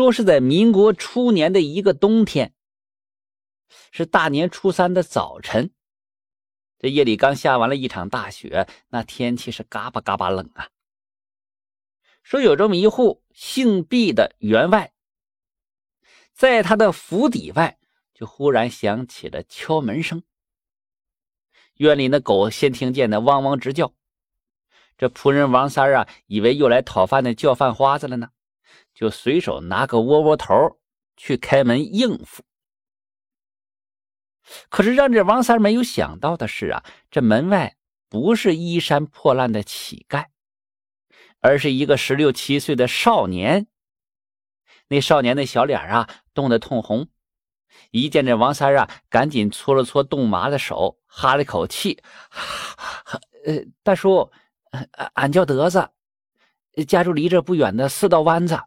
说是在民国初年的一个冬天，是大年初三的早晨。这夜里刚下完了一场大雪，那天气是嘎巴嘎巴冷啊。说有这么一户姓毕的员外，在他的府邸外，就忽然响起了敲门声。院里的狗先听见的汪汪直叫，这仆人王三啊，以为又来讨饭的叫饭花子了呢，就随手拿个窝窝头去开门应付。可是让这王三没有想到的是啊，这门外不是衣衫破烂的乞丐，而是一个十六七岁的少年。那少年的小脸啊，冻得通红。一见这王三啊，赶紧搓了搓冻麻的手，哈了口气：“呃，大叔，俺叫德子，家住离这不远的四道湾子。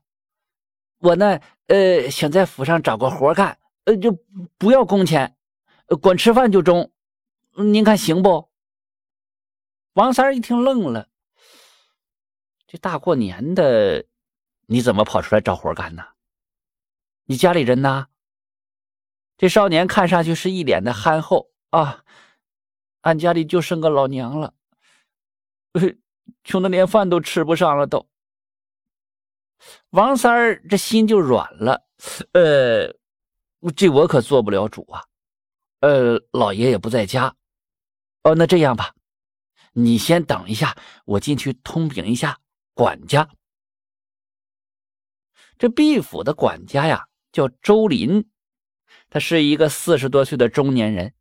我呢，呃，想在府上找个活干，呃，就不要工钱，管吃饭就中。您看行不？”王三一听愣了：“这大过年的，你怎么跑出来找活干呢？你家里人呢？”这少年看上去是一脸的憨厚啊，俺家里就剩个老娘了，穷的连饭都吃不上了都。王三儿这心就软了，呃，这我可做不了主啊，呃，老爷也不在家，哦，那这样吧，你先等一下，我进去通禀一下管家。这毕府的管家呀，叫周林。他是一个四十多岁的中年人，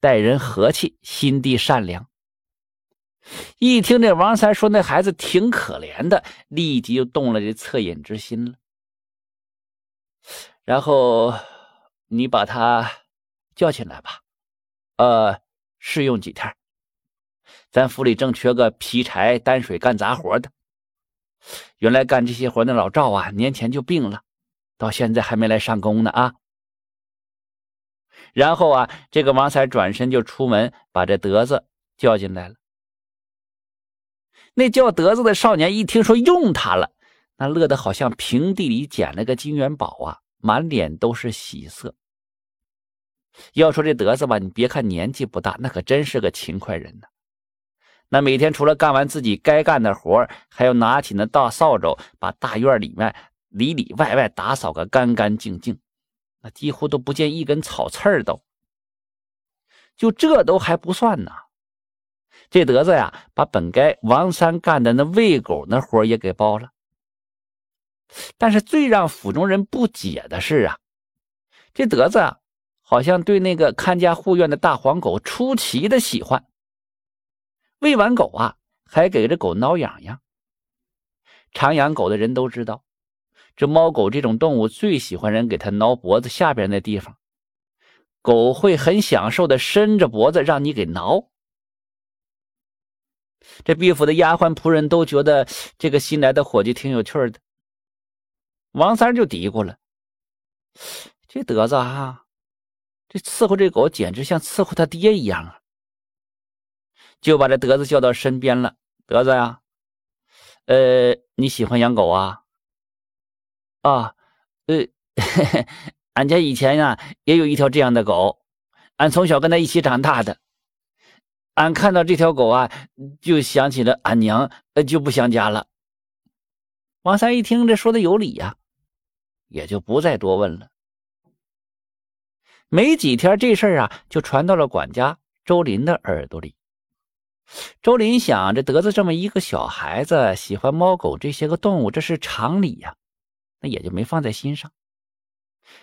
待人和气，心地善良。一听这王三说那孩子挺可怜的，立即就动了这恻隐之心了。然后你把他叫进来吧，呃，试用几天。咱府里正缺个劈柴、担水、干杂活的。原来干这些活的老赵啊，年前就病了，到现在还没来上工呢啊。然后啊，这个王三转身就出门，把这德子叫进来了。那叫德子的少年一听说用他了，那乐得好像平地里捡了个金元宝啊，满脸都是喜色。要说这德子吧，你别看年纪不大，那可真是个勤快人呢。那每天除了干完自己该干的活还要拿起那大扫帚，把大院里面里里外外打扫个干干净净。那几乎都不见一根草刺儿，都就这都还不算呢。这德子呀，把本该王三干的那喂狗那活也给包了。但是最让府中人不解的是啊，这德子啊，好像对那个看家护院的大黄狗出奇的喜欢。喂完狗啊，还给这狗挠痒痒。常养狗的人都知道。这猫狗这种动物最喜欢人给它挠脖子下边那地方，狗会很享受的伸着脖子让你给挠。这毕府的丫鬟仆人都觉得这个新来的伙计挺有趣的。王三就嘀咕了：“这德子啊，这伺候这狗简直像伺候他爹一样啊！”就把这德子叫到身边了：“德子呀，呃，你喜欢养狗啊？”啊，呃，俺家以前呀也有一条这样的狗，俺从小跟它一起长大的。俺看到这条狗啊，就想起了俺娘，呃就不想家了。王三一听这说的有理呀，也就不再多问了。没几天，这事儿啊就传到了管家周林的耳朵里。周林想着，德子这么一个小孩子，喜欢猫狗这些个动物，这是常理呀。那也就没放在心上。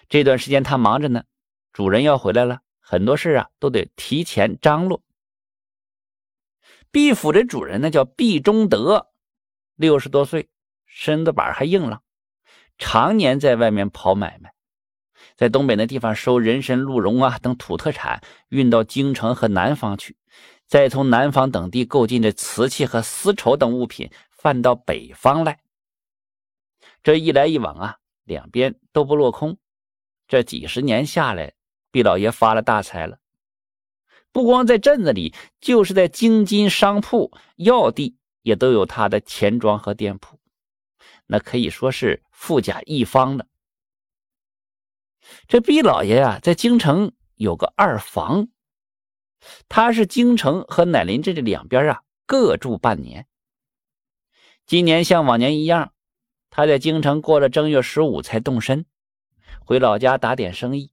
这段时间他忙着呢，主人要回来了，很多事啊都得提前张罗。毕府的主人呢叫毕忠德，六十多岁，身子板还硬朗，常年在外面跑买卖，在东北那地方收人参、鹿茸啊等土特产，运到京城和南方去，再从南方等地购进的瓷器和丝绸等物品，贩到北方来。这一来一往啊，两边都不落空。这几十年下来，毕老爷发了大财了。不光在镇子里，就是在京津商铺、要地也都有他的钱庄和店铺，那可以说是富甲一方了。这毕老爷呀，在京城有个二房，他是京城和乃林镇这两边啊各住半年。今年像往年一样，他在京城过了正月十五才动身，回老家打点生意。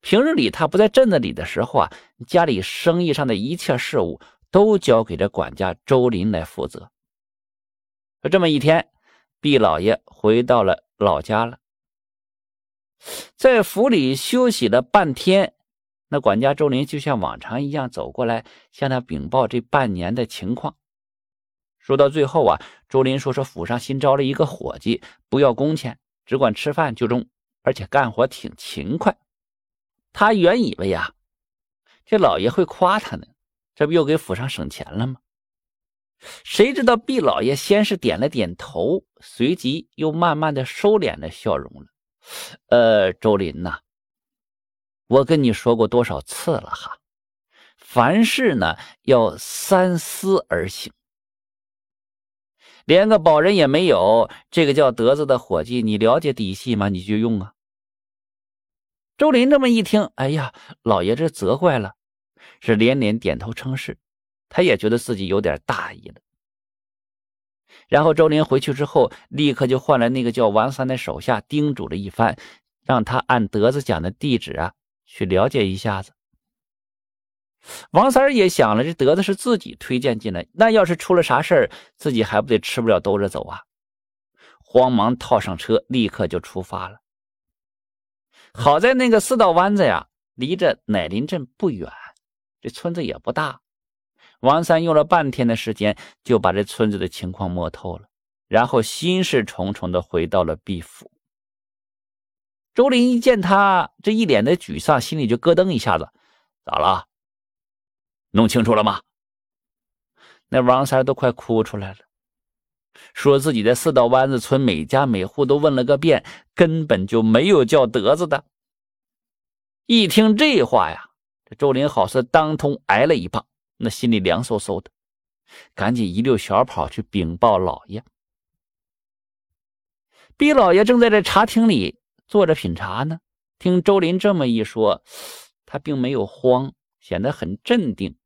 平日里他不在镇子里的时候啊，家里生意上的一切事务都交给这管家周林来负责。就这么一天，毕老爷回到了老家了，在府里休息了半天，那管家周林就像往常一样走过来，向他禀报这半年的情况。说到最后啊，周林说：“说府上新招了一个伙计，不要工钱，只管吃饭就中，而且干活挺勤快。”他原以为呀，这老爷会夸他呢，这不又给府上省钱了吗？谁知道毕老爷先是点了点头，随即又慢慢的收敛了笑容了。呃，周林呐，我跟你说过多少次了哈，凡事呢要三思而行。连个保人也没有，这个叫德子的伙计，你了解底细吗？你就用啊。周林这么一听，哎呀，老爷这责怪了，是连连点头称是。他也觉得自己有点大意了。然后周林回去之后，立刻就换了那个叫王三的手下，叮嘱了一番，让他按德子讲的地址啊去了解一下子。王三也想了，这德子是自己推荐进来，那要是出了啥事儿，自己还不得吃不了兜着走啊？慌忙套上车，立刻就出发了。好在那个四道湾子呀，离着乃林镇不远，这村子也不大。王三用了半天的时间，就把这村子的情况摸透了，然后心事重重的回到了毕府。周林一见他这一脸的沮丧，心里就咯噔一下子，咋了？弄清楚了吗？那王三都快哭出来了。说自己在四道湾子村每家每户都问了个遍，根本就没有叫德子的。一听这话呀，这周林好似当头挨了一棒，那心里凉飕飕的，赶紧一溜小跑去禀报老爷。毕老爷正在这茶厅里坐着品茶呢，听周林这么一说，他并没有慌，显得很镇定。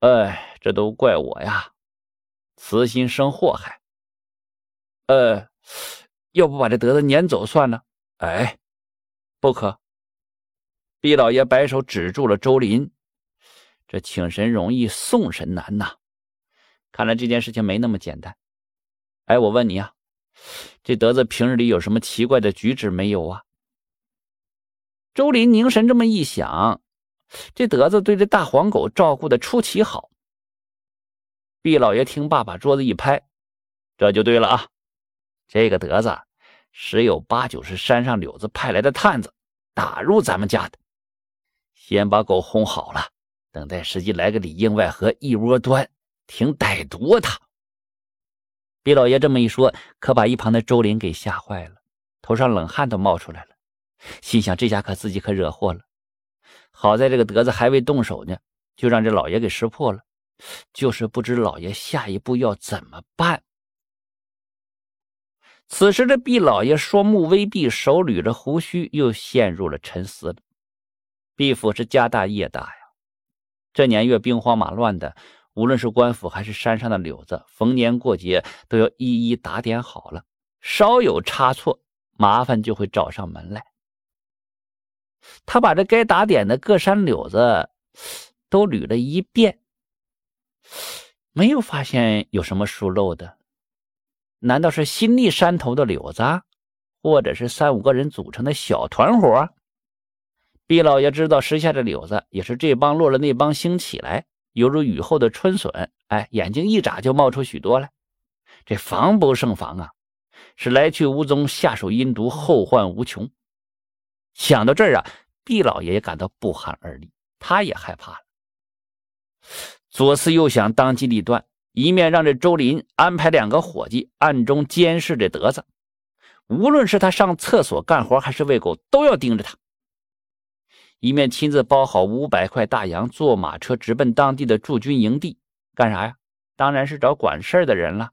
哎，这都怪我呀。慈心生祸害。呃，要不把这德子撵走算了？哎，不可！毕老爷摆手止住了周林。这请神容易送神难呐，看来这件事情没那么简单。哎，我问你啊，这德子平日里有什么奇怪的举止没有啊？周林凝神这么一想，这德子对这大黄狗照顾的出奇好。毕老爷听罢，把桌子一拍：“这就对了啊！这个德子十有八九是山上柳子派来的探子，打入咱们家的。先把狗哄好了，等待时机来个里应外合，一窝端，挺歹毒啊！”他毕老爷这么一说，可把一旁的周林给吓坏了，头上冷汗都冒出来了，心想：这下可自己可惹祸了。好在这个德子还未动手呢，就让这老爷给识破了。就是不知老爷下一步要怎么办。此时的毕老爷双目微闭，手捋着胡须，又陷入了沉思。毕府是家大业大呀，这年月兵荒马乱的，无论是官府还是山上的柳子，逢年过节都要一一打点好了，稍有差错，麻烦就会找上门来。他把这该打点的各山柳子都捋了一遍。没有发现有什么疏漏的，难道是新立山头的柳子，或者是三五个人组成的小团伙？毕老爷知道时下的柳子也是这帮落了那帮兴起来，犹如雨后的春笋，哎，眼睛一眨就冒出许多来，这防不胜防啊！是来去无踪，下手阴毒，后患无穷。想到这儿啊，毕老爷也感到不寒而栗，他也害怕了。左思右想，当机立断，一面让这周林安排两个伙计暗中监视这德子，无论是他上厕所干活还是喂狗，都要盯着他；一面亲自包好五百块大洋，坐马车直奔当地的驻军营地，干啥呀？当然是找管事的人了。